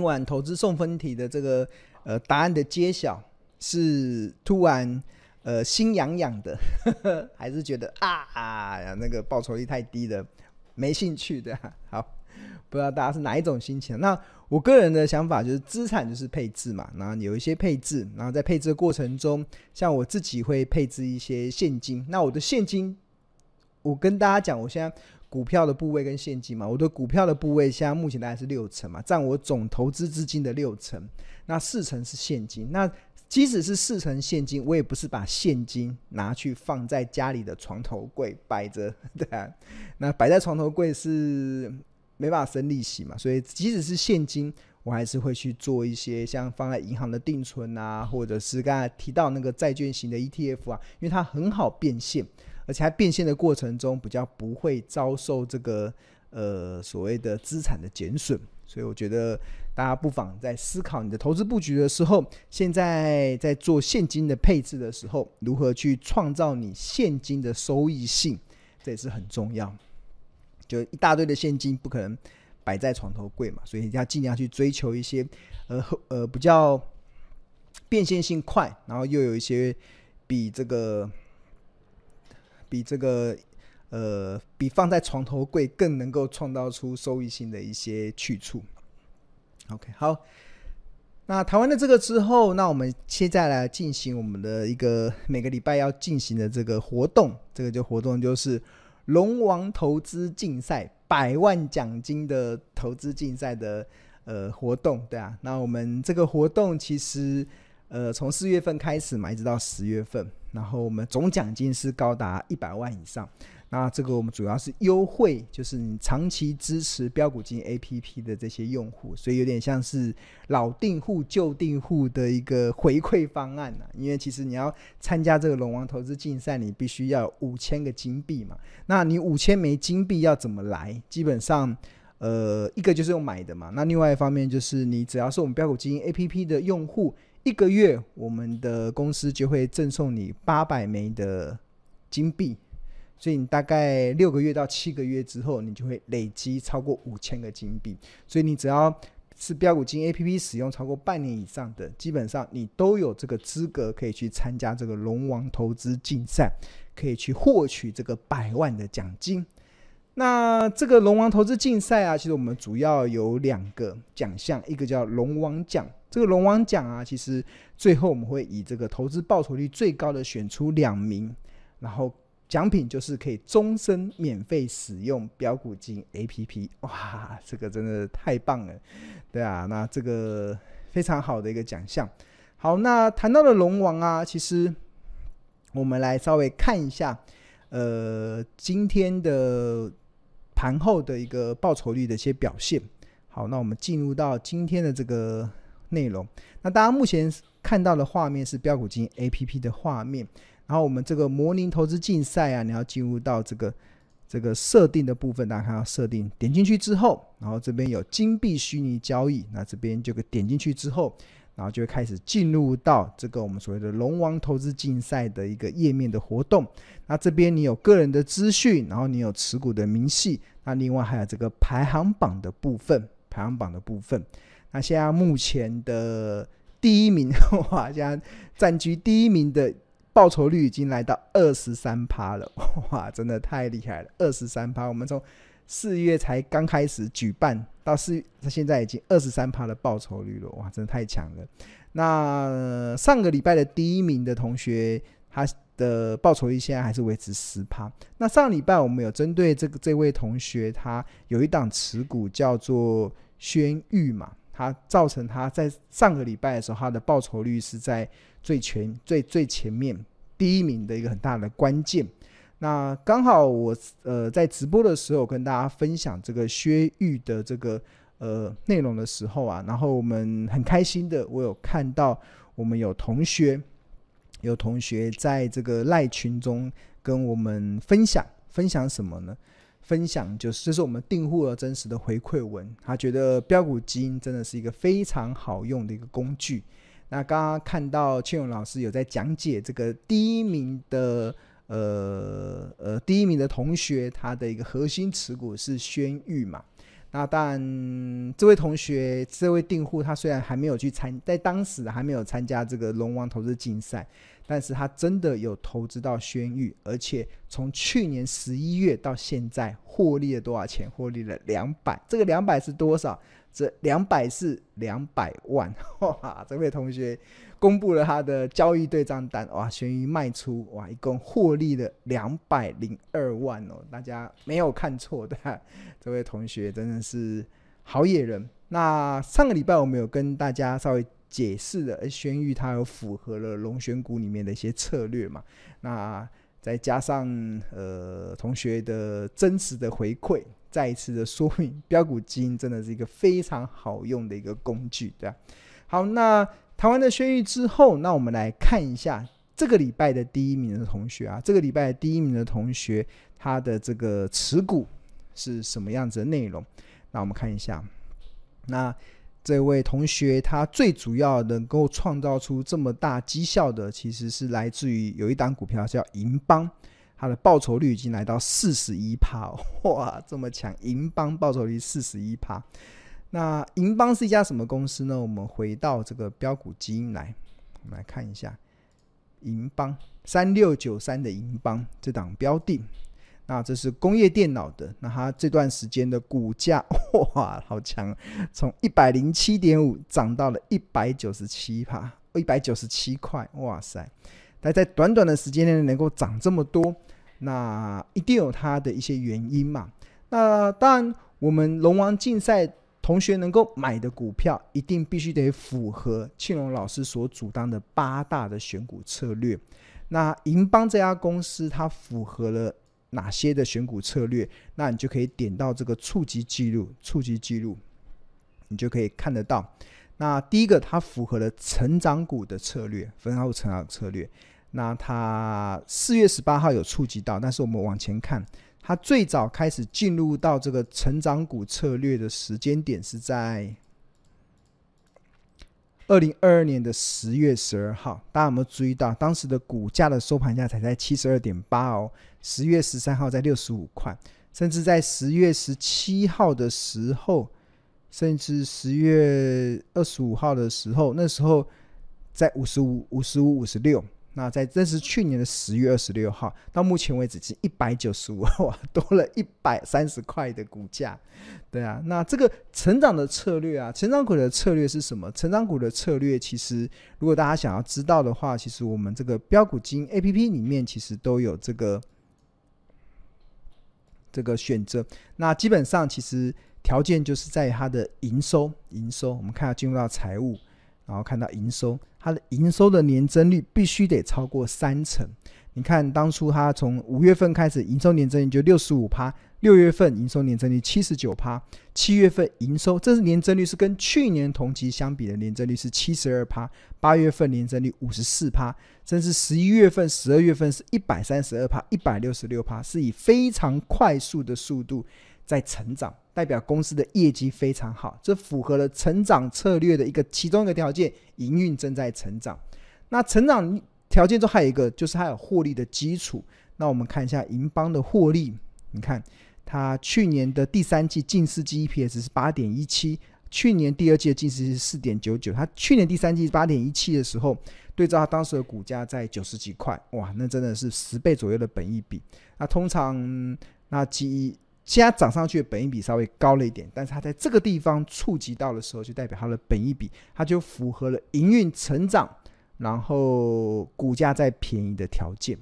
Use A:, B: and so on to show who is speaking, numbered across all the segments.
A: 今晚投资送分题的这个呃答案的揭晓，是突然呃心痒痒的，还是觉得啊啊那个报酬率太低了，没兴趣的？好，不知道大家是哪一种心情？那我个人的想法就是，资产就是配置嘛，然后有一些配置，然后在配置的过程中，像我自己会配置一些现金。那我的现金，我跟大家讲，我现在。股票的部位跟现金嘛，我的股票的部位现在目前大概是六成嘛，占我总投资资金的六成，那四成是现金。那即使是四成现金，我也不是把现金拿去放在家里的床头柜摆着，对啊，那摆在床头柜是没办法生利息嘛，所以即使是现金，我还是会去做一些像放在银行的定存啊，或者是刚才提到那个债券型的 ETF 啊，因为它很好变现。而且在变现的过程中，比较不会遭受这个呃所谓的资产的减损，所以我觉得大家不妨在思考你的投资布局的时候，现在在做现金的配置的时候，如何去创造你现金的收益性，这也是很重要。就一大堆的现金不可能摆在床头柜嘛，所以要尽量去追求一些呃呃比较变现性快，然后又有一些比这个。比这个，呃，比放在床头柜更能够创造出收益性的一些去处。OK，好，那谈完了这个之后，那我们现在来进行我们的一个每个礼拜要进行的这个活动。这个就活动就是龙王投资竞赛，百万奖金的投资竞赛的呃活动，对啊。那我们这个活动其实呃从四月份开始嘛，一直到十月份。然后我们总奖金是高达一百万以上，那这个我们主要是优惠，就是你长期支持标股金 APP 的这些用户，所以有点像是老订户旧订户的一个回馈方案呐。因为其实你要参加这个龙王投资竞赛，你必须要五千个金币嘛，那你五千枚金币要怎么来？基本上，呃，一个就是用买的嘛，那另外一方面就是你只要是我们标股金 APP 的用户。一个月，我们的公司就会赠送你八百枚的金币，所以你大概六个月到七个月之后，你就会累积超过五千个金币。所以你只要是标股金 APP 使用超过半年以上的，基本上你都有这个资格可以去参加这个龙王投资竞赛，可以去获取这个百万的奖金。那这个龙王投资竞赛啊，其实我们主要有两个奖项，一个叫龙王奖。这个龙王奖啊，其实最后我们会以这个投资报酬率最高的选出两名，然后奖品就是可以终身免费使用标股金 APP。哇，这个真的太棒了，对啊，那这个非常好的一个奖项。好，那谈到了龙王啊，其实我们来稍微看一下，呃，今天的盘后的一个报酬率的一些表现。好，那我们进入到今天的这个。内容，那大家目前看到的画面是标股金 APP 的画面，然后我们这个模拟投资竞赛啊，你要进入到这个这个设定的部分，大家看到设定，点进去之后，然后这边有金币虚拟交易，那这边就可点进去之后，然后就会开始进入到这个我们所谓的龙王投资竞赛的一个页面的活动，那这边你有个人的资讯，然后你有持股的明细，那另外还有这个排行榜的部分，排行榜的部分。那现在目前的第一名，哇，现在占据第一名的报酬率已经来到二十三趴了，哇，真的太厉害了，二十三趴。我们从四月才刚开始举办到四月，现在已经二十三趴的报酬率了，哇，真的太强了。那上个礼拜的第一名的同学，他的报酬率现在还是维持十趴。那上礼拜我们有针对这个这位同学，他有一档持股叫做轩玉嘛。他造成他在上个礼拜的时候，他的报酬率是在最前最最前面第一名的一个很大的关键。那刚好我呃在直播的时候跟大家分享这个薛玉的这个呃内容的时候啊，然后我们很开心的，我有看到我们有同学有同学在这个赖群中跟我们分享分享什么呢？分享就是，这是我们订户的真实的回馈文。他觉得标股基因真的是一个非常好用的一个工具。那刚刚看到庆勇老师有在讲解这个第一名的呃呃第一名的同学，他的一个核心持股是轩玉嘛。那当然，这位同学，这位订户，他虽然还没有去参，在当时还没有参加这个龙王投资竞赛，但是他真的有投资到轩誉，而且从去年十一月到现在，获利了多少钱？获利了两百。这个两百是多少？这两百是两百万。哇，这位同学。公布了他的交易对账单，哇，轩誉卖出，哇，一共获利了两百零二万哦，大家没有看错的，这位同学真的是好野人。那上个礼拜我们有跟大家稍微解释了，轩玉他有符合了龙选股里面的一些策略嘛，那再加上呃同学的真实的回馈，再一次的说明，标股基真的是一个非常好用的一个工具，对吧？好，那。谈完了轩誉之后，那我们来看一下这个礼拜的第一名的同学啊，这个礼拜的第一名的同学他的这个持股是什么样子的内容？那我们看一下，那这位同学他最主要能够创造出这么大绩效的，其实是来自于有一档股票叫银邦，它的报酬率已经来到四十一趴，哇，这么强！银邦报酬率四十一趴。那银邦是一家什么公司呢？我们回到这个标股基因来，我们来看一下银邦三六九三的银邦这档标的。那这是工业电脑的，那它这段时间的股价哇，好强，从一百零七点五涨到了一百九十七趴，一百九十七块，哇塞！但在短短的时间内能够涨这么多，那一定有它的一些原因嘛。那当然，我们龙王竞赛。同学能够买的股票，一定必须得符合庆隆老师所主张的八大的选股策略。那银邦这家公司，它符合了哪些的选股策略？那你就可以点到这个触及记录，触及记录，你就可以看得到。那第一个，它符合了成长股的策略，分号成长策略。那它四月十八号有触及到，但是我们往前看。它最早开始进入到这个成长股策略的时间点是在二零二二年的十月十二号，大家有没有注意到当时的股价的收盘价才在七十二点八哦？十月十三号在六十五块，甚至在十月十七号的时候，甚至十月二十五号的时候，那时候在五十五、五十五、五十六。那在这是去年的十月二十六号，到目前为止是一百九十五万，多了一百三十块的股价，对啊。那这个成长的策略啊，成长股的策略是什么？成长股的策略其实，如果大家想要知道的话，其实我们这个标股金 APP 里面其实都有这个这个选择。那基本上其实条件就是在它的营收，营收我们看要进入到财务。然后看到营收，它的营收的年增率必须得超过三成。你看当初它从五月份开始营收年增率就六十五趴，六月份营收年增率七十九趴，七月份营收这是年增率是跟去年同期相比的年增率是七十二趴，八月份年增率五十四趴，甚至十一月份、十二月份是一百三十二趴、一百六十六趴，是以非常快速的速度在成长。代表公司的业绩非常好，这符合了成长策略的一个其中一个条件，营运正在成长。那成长条件中还有一个，就是它有获利的基础。那我们看一下银邦的获利，你看它去年的第三季净四季 EPS 是八点一七，去年第二季的净四季是四点九九。它去年第三季八点一七的时候，对照它当时的股价在九十几块，哇，那真的是十倍左右的本益比。那通常那基现在涨上去的本益比稍微高了一点，但是它在这个地方触及到的时候，就代表它的本益比，它就符合了营运成长，然后股价再便宜的条件，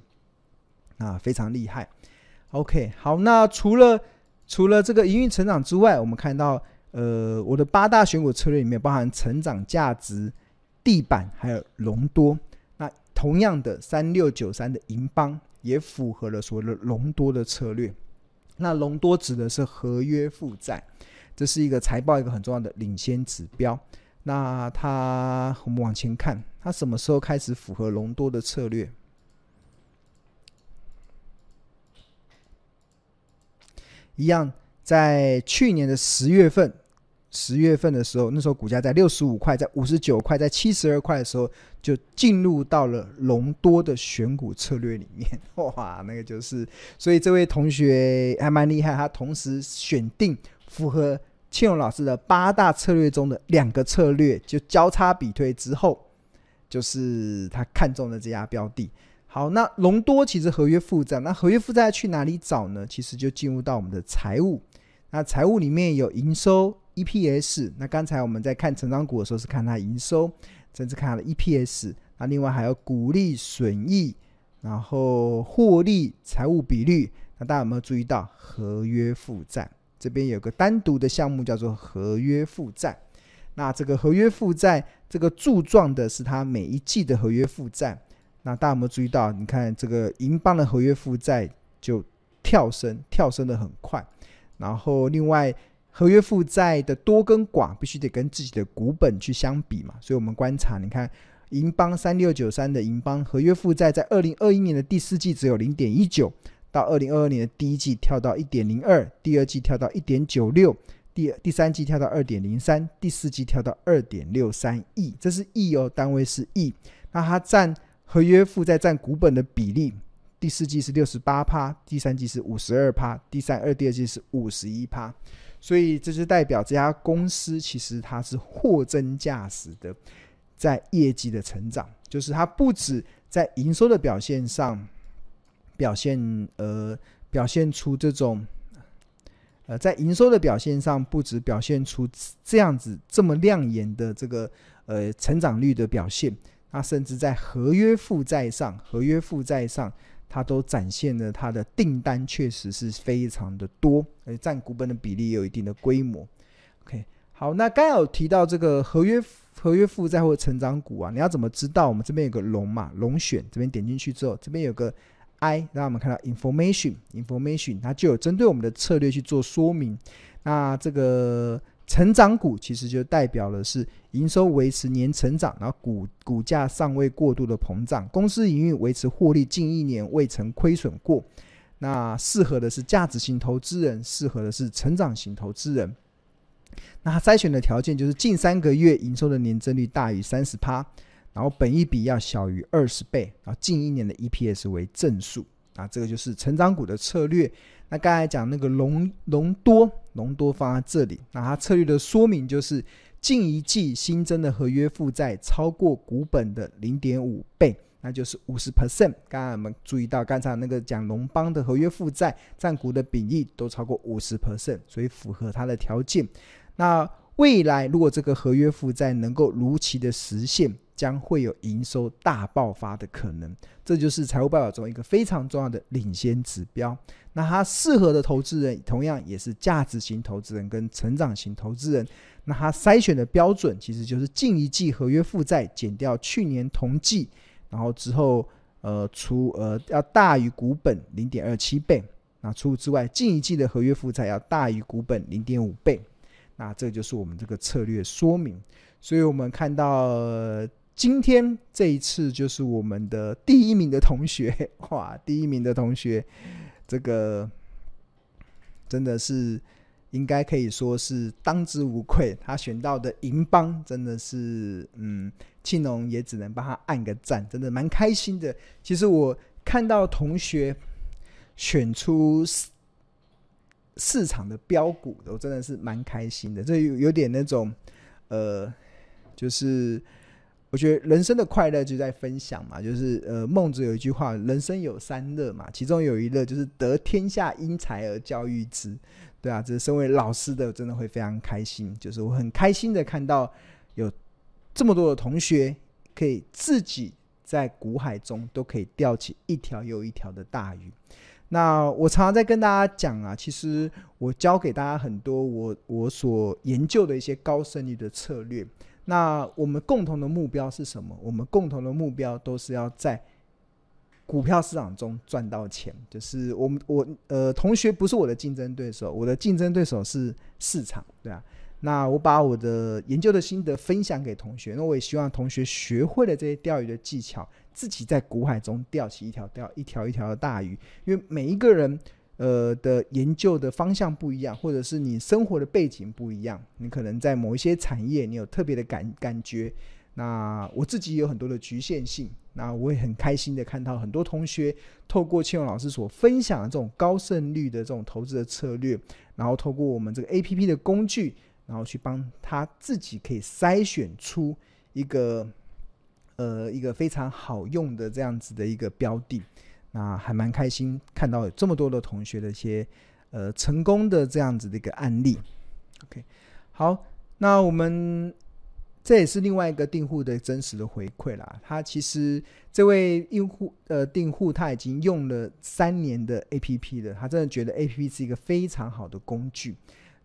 A: 啊，非常厉害。OK，好，那除了除了这个营运成长之外，我们看到，呃，我的八大选股策略里面包含成长价值、地板还有隆多。那同样的，三六九三的银邦也符合了所谓的隆多的策略。那隆多指的是合约负债，这是一个财报一个很重要的领先指标。那它，我们往前看，它什么时候开始符合隆多的策略？一样，在去年的十月份。十月份的时候，那时候股价在六十五块，在五十九块，在七十二块的时候，就进入到了隆多的选股策略里面。哇，那个就是，所以这位同学还蛮厉害，他同时选定符合庆荣老师的八大策略中的两个策略，就交叉比对之后，就是他看中的这家标的。好，那隆多其实合约负债，那合约负债去哪里找呢？其实就进入到我们的财务，那财务里面有营收、EPS。那刚才我们在看成长股的时候是看它营收，甚至看它的 EPS。那另外还有股利损益，然后获利、财务比率。那大家有没有注意到合约负债这边有个单独的项目叫做合约负债？那这个合约负债这个柱状的是它每一季的合约负债。那大家有没有注意到？你看这个银邦的合约负债就跳升，跳升的很快。然后另外合约负债的多跟寡必须得跟自己的股本去相比嘛。所以我们观察，你看银邦三六九三的银邦合约负债在二零二一年的第四季只有零点一九，到二零二二年的第一季跳到一点零二，第二季跳到一点九六，第第三季跳到二点零三，第四季跳到二点六三亿，这是亿哦，单位是亿。那它占合约负债占股本的比例，第四季是六十八趴，第三季是五十二趴，第三二、第二季是五十一趴，所以这就代表这家公司其实它是货真价实的，在业绩的成长，就是它不止在营收的表现上表现，呃，表现出这种，呃，在营收的表现上不止表现出这样子这么亮眼的这个呃成长率的表现。那甚至在合约负债上，合约负债上，它都展现了它的订单确实是非常的多，而且占股本的比例也有一定的规模。OK，好，那刚有提到这个合约合约负债或成长股啊，你要怎么知道？我们这边有个龙嘛，龙选这边点进去之后，这边有个 I，让我们看到 information information，它就有针对我们的策略去做说明。那这个。成长股其实就代表的是营收维持年成长，然后股股价尚未过度的膨胀，公司营运维持获利近一年未曾亏损过。那适合的是价值型投资人，适合的是成长型投资人。那筛选的条件就是近三个月营收的年增率大于三十趴，然后本益比要小于二十倍，然后近一年的 EPS 为正数。啊，这个就是成长股的策略。那刚才讲那个隆隆多，隆多放在这里，那它策略的说明就是近一季新增的合约负债超过股本的零点五倍，那就是五十 percent。刚才我们注意到，刚才那个讲龙邦的合约负债占股的比例都超过五十 percent，所以符合它的条件。那未来如果这个合约负债能够如期的实现，将会有营收大爆发的可能，这就是财务报表中一个非常重要的领先指标。那它适合的投资人，同样也是价值型投资人跟成长型投资人。那它筛选的标准，其实就是近一季合约负债减掉去年同季，然后之后呃除呃要大于股本零点二七倍。那除此之外，近一季的合约负债要大于股本零点五倍。那这就是我们这个策略说明。所以我们看到。今天这一次就是我们的第一名的同学，哇！第一名的同学，这个真的是应该可以说是当之无愧。他选到的银邦真的是，嗯，庆农也只能帮他按个赞，真的蛮开心的。其实我看到同学选出市场的标股，我真的是蛮开心的。这有有点那种，呃，就是。我觉得人生的快乐就在分享嘛，就是呃，孟子有一句话，人生有三乐嘛，其中有一乐就是得天下英才而教育之，对啊，这身为老师的真的会非常开心，就是我很开心的看到有这么多的同学可以自己在股海中都可以钓起一条又一条的大鱼。那我常常在跟大家讲啊，其实我教给大家很多我我所研究的一些高胜率的策略。那我们共同的目标是什么？我们共同的目标都是要在股票市场中赚到钱。就是我们我呃同学不是我的竞争对手，我的竞争对手是市场，对啊。那我把我的研究的心得分享给同学，那我也希望同学学会了这些钓鱼的技巧，自己在股海中钓起一条钓一条一条的大鱼。因为每一个人。呃的研究的方向不一样，或者是你生活的背景不一样，你可能在某一些产业你有特别的感感觉。那我自己有很多的局限性，那我也很开心的看到很多同学透过庆荣老师所分享的这种高胜率的这种投资的策略，然后透过我们这个 APP 的工具，然后去帮他自己可以筛选出一个呃一个非常好用的这样子的一个标的。那还蛮开心看到有这么多的同学的一些呃成功的这样子的一个案例。OK，好，那我们。这也是另外一个订户的真实的回馈啦。他其实这位用户呃订户他已经用了三年的 APP 了，他真的觉得 APP 是一个非常好的工具。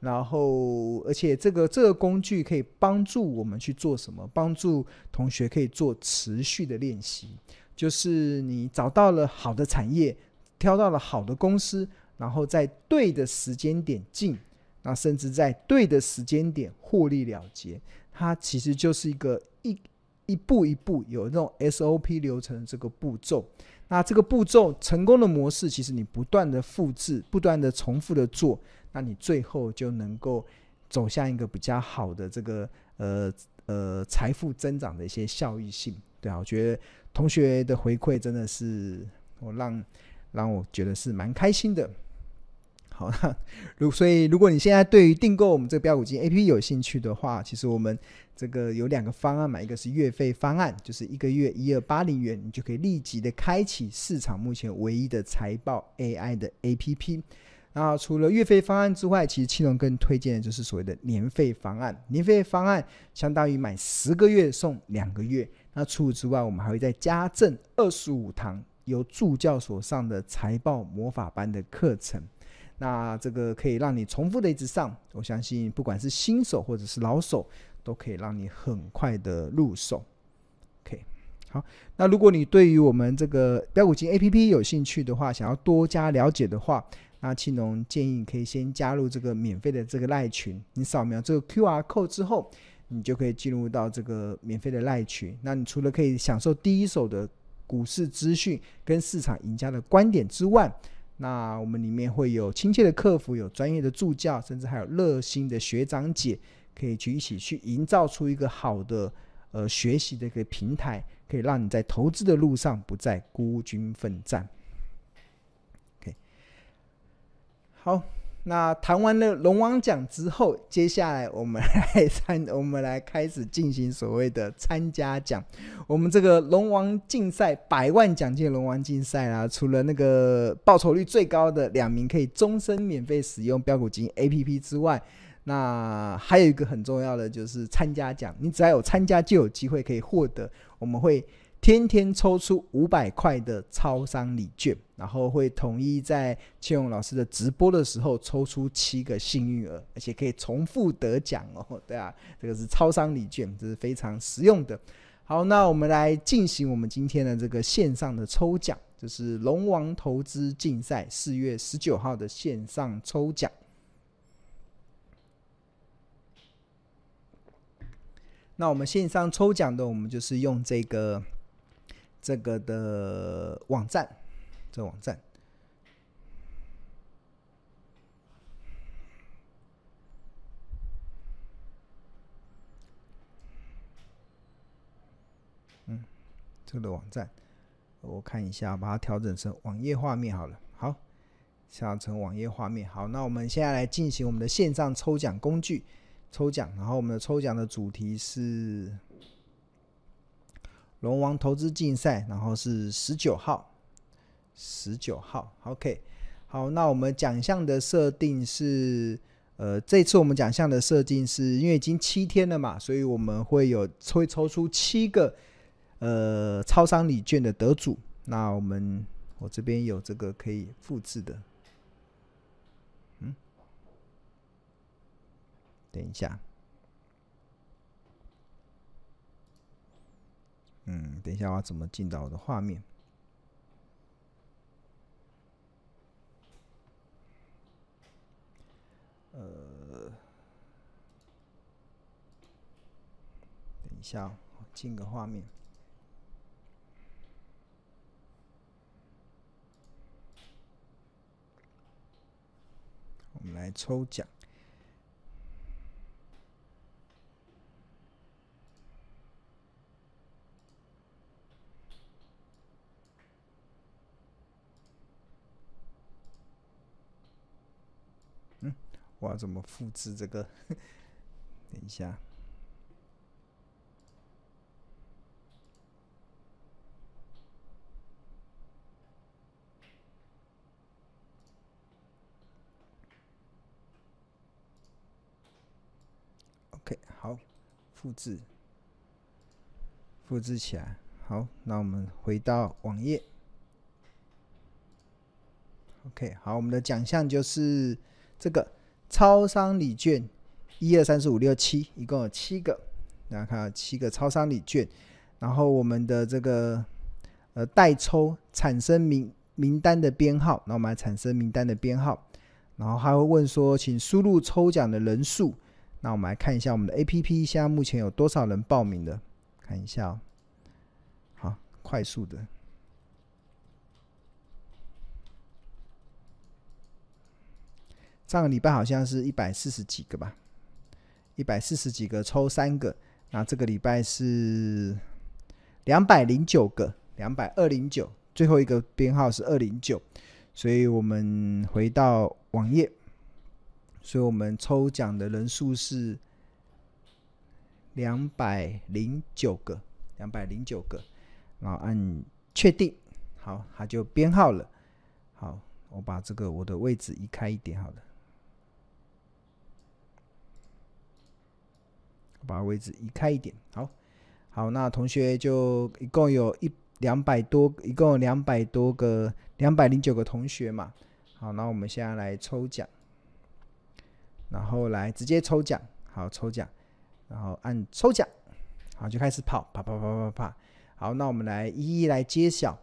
A: 然后，而且这个这个工具可以帮助我们去做什么？帮助同学可以做持续的练习。就是你找到了好的产业，挑到了好的公司，然后在对的时间点进，那甚至在对的时间点获利了结。它其实就是一个一一步一步有那种 SOP 流程的这个步骤。那这个步骤成功的模式，其实你不断的复制，不断的重复的做，那你最后就能够走向一个比较好的这个呃呃财富增长的一些效益性。对啊，我觉得同学的回馈真的是我让让我觉得是蛮开心的。好，那 如所以，如果你现在对于订购我们这个标股基金 APP 有兴趣的话，其实我们这个有两个方案嘛，一个是月费方案，就是一个月一二八零元，你就可以立即的开启市场目前唯一的财报 AI 的 APP。那除了月费方案之外，其实青龙更推荐的就是所谓的年费方案。年费方案相当于买十个月送两个月。那除此之外，我们还会再加赠二十五堂由助教所上的财报魔法班的课程。那这个可以让你重复的一直上，我相信不管是新手或者是老手，都可以让你很快的入手。OK，好，那如果你对于我们这个标股金 APP 有兴趣的话，想要多加了解的话，那庆农建议你可以先加入这个免费的这个赖群。你扫描这个 QR code 之后，你就可以进入到这个免费的赖群。那你除了可以享受第一手的股市资讯跟市场赢家的观点之外，那我们里面会有亲切的客服，有专业的助教，甚至还有热心的学长姐，可以去一起去营造出一个好的呃学习的一个平台，可以让你在投资的路上不再孤军奋战。OK，好。那谈完了龙王奖之后，接下来我们来参，我们来开始进行所谓的参加奖。我们这个龙王竞赛百万奖金龙王竞赛啊，除了那个报酬率最高的两名可以终身免费使用飙股金 APP 之外，那还有一个很重要的就是参加奖。你只要有参加，就有机会可以获得。我们会。天天抽出五百块的超商礼券，然后会统一在庆荣老师的直播的时候抽出七个幸运儿，而且可以重复得奖哦。对啊，这个是超商礼券，这是非常实用的。好，那我们来进行我们今天的这个线上的抽奖，就是龙王投资竞赛四月十九号的线上抽奖。那我们线上抽奖的，我们就是用这个。这个的网站，这网站，这个的网站，我看一下，把它调整成网页画面好了。好，下成网页画面。好，那我们现在来进行我们的线上抽奖工具抽奖，然后我们的抽奖的主题是。龙王投资竞赛，然后是十九号，十九号，OK，好，那我们奖项的设定是，呃，这次我们奖项的设定是因为已经七天了嘛，所以我们会有会抽出七个，呃，超商礼券的得主。那我们我这边有这个可以复制的，嗯，等一下。嗯，等一下，我要怎么进到我的画面？呃，等一下，我进个画面。我们来抽奖。我要怎么复制这个？等一下。OK，好，复制，复制起来。好，那我们回到网页。OK，好，我们的奖项就是这个超商礼券，一二三四五六七，一共有七个。大家看，七个超商礼券。然后我们的这个呃代抽产生名名单的编号，那我们来产生名单的编号。然后还会问说，请输入抽奖的人数。那我们来看一下我们的 APP，现在目前有多少人报名的？看一下哦。好，快速的。上个礼拜好像是一百四十几个吧，一百四十几个抽三个，那这个礼拜是两百零九个，两百二零九，最后一个编号是二零九，所以我们回到网页，所以我们抽奖的人数是两百零九个，两百零九个，然后按确定，好，它就编号了，好，我把这个我的位置移开一点，好了。把位置移开一点，好，好，那同学就一共有一两百多，一共两百多个，两百零九个同学嘛，好，那我们现在来抽奖，然后来直接抽奖，好，抽奖，然后按抽奖，好，就开始跑，跑跑跑跑跑，好，那我们来一一来揭晓，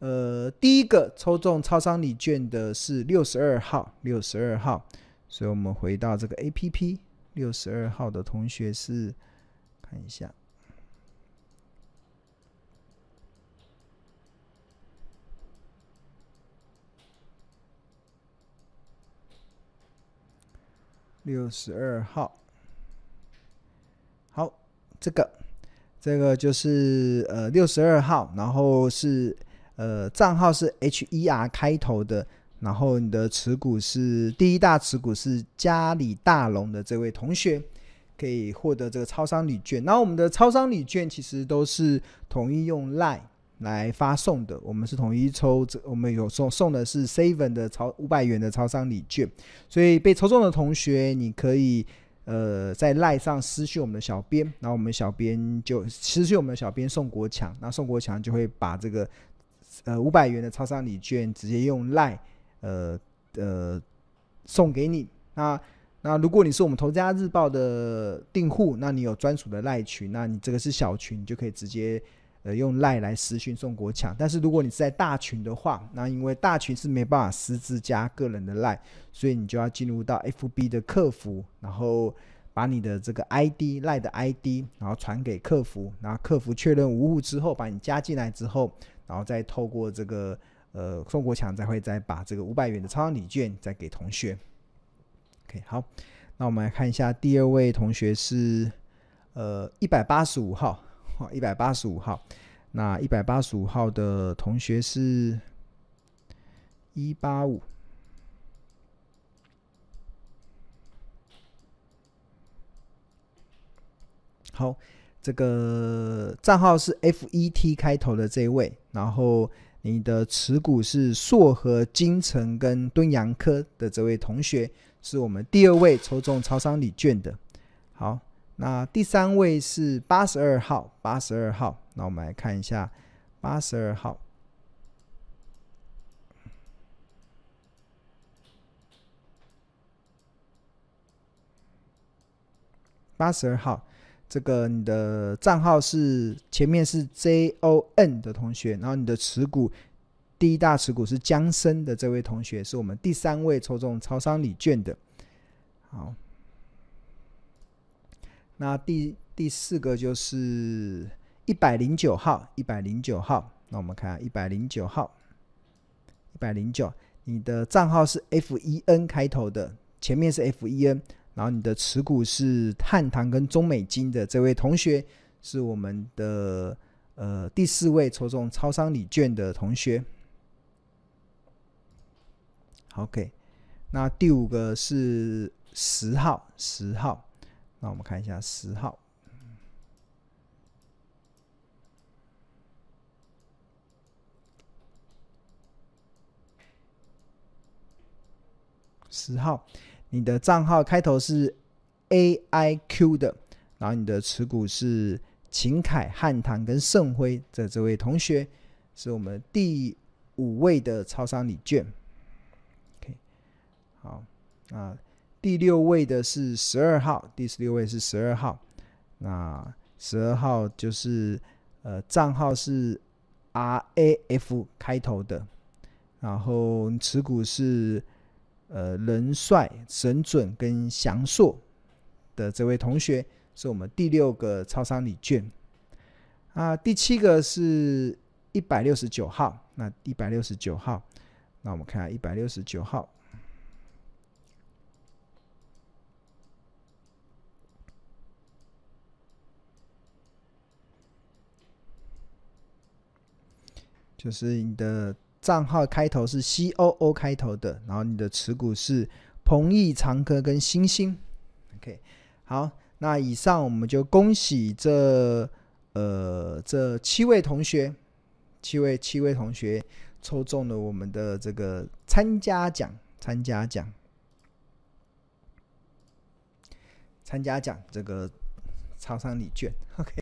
A: 呃，第一个抽中超商礼券的是六十二号，六十二号，所以我们回到这个 APP。六十二号的同学是，看一下，六十二号，好，这个，这个就是呃六十二号，然后是呃账号是 HER 开头的。然后你的持股是第一大持股是嘉里大龙的这位同学，可以获得这个超商礼券。然后我们的超商礼券其实都是统一用 LINE 来发送的，我们是统一抽，我们有送送的是 Seven 的超五百元的超商礼券。所以被抽中的同学，你可以呃在 LINE 上私讯我们的小编，然后我们小编就私讯我们的小编宋国强，那宋国强就会把这个呃五百元的超商礼券直接用 LINE。呃呃，送给你。那那如果你是我们头家日报的订户，那你有专属的赖群，那你这个是小群，你就可以直接呃用赖来私讯宋国强。但是如果你是在大群的话，那因为大群是没办法私自加个人的赖，所以你就要进入到 FB 的客服，然后把你的这个 ID 赖的 ID，然后传给客服，然后客服确认无误之后，把你加进来之后，然后再透过这个。呃，宋国强再会再把这个五百元的超商礼券再给同学。OK，好，那我们来看一下第二位同学是呃一百八十五号，一百八十五号。那一百八十五号的同学是一八五。好，这个账号是 FET 开头的这一位，然后。你的持股是硕和金城跟敦洋科的这位同学，是我们第二位抽中超商礼券的。好，那第三位是八十二号，八十二号。那我们来看一下八十二号，八十二号。这个你的账号是前面是 J O N 的同学，然后你的持股第一大持股是江森的这位同学，是我们第三位抽中超商礼券的。好，那第第四个就是一百零九号，一百零九号。那我们看一百零九号，一百零九，你的账号是 F E N 开头的，前面是 F E N。然后你的持股是汉唐跟中美金的这位同学，是我们的呃第四位抽中超商礼券的同学。OK，那第五个是十号，十号。那我们看一下十号，十号，你的账号开头是 AIQ 的，然后你的持股是秦凯、汉唐跟盛辉这这位同学，是我们第五位的超商礼券。OK，好啊。第六位的是十二号，第十六位是十二号。那十二号就是呃账号是 RAF 开头的，然后持股是呃仁帅、神准跟祥硕的这位同学，是我们第六个超商礼券。啊，第七个是一百六十九号，那一百六十九号，那我们看下一百六十九号。就是你的账号开头是 C O O 开头的，然后你的持股是鹏益、长科跟星星。OK，好，那以上我们就恭喜这呃这七位同学，七位七位同学抽中了我们的这个参加奖，参加奖，参加奖这个超商礼券。OK。